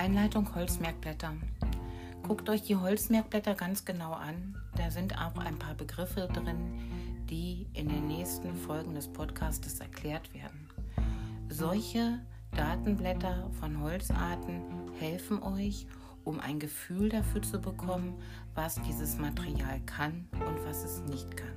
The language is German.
Einleitung Holzmerkblätter. Guckt euch die Holzmerkblätter ganz genau an. Da sind auch ein paar Begriffe drin, die in den nächsten Folgen des Podcastes erklärt werden. Solche Datenblätter von Holzarten helfen euch, um ein Gefühl dafür zu bekommen, was dieses Material kann und was es nicht kann.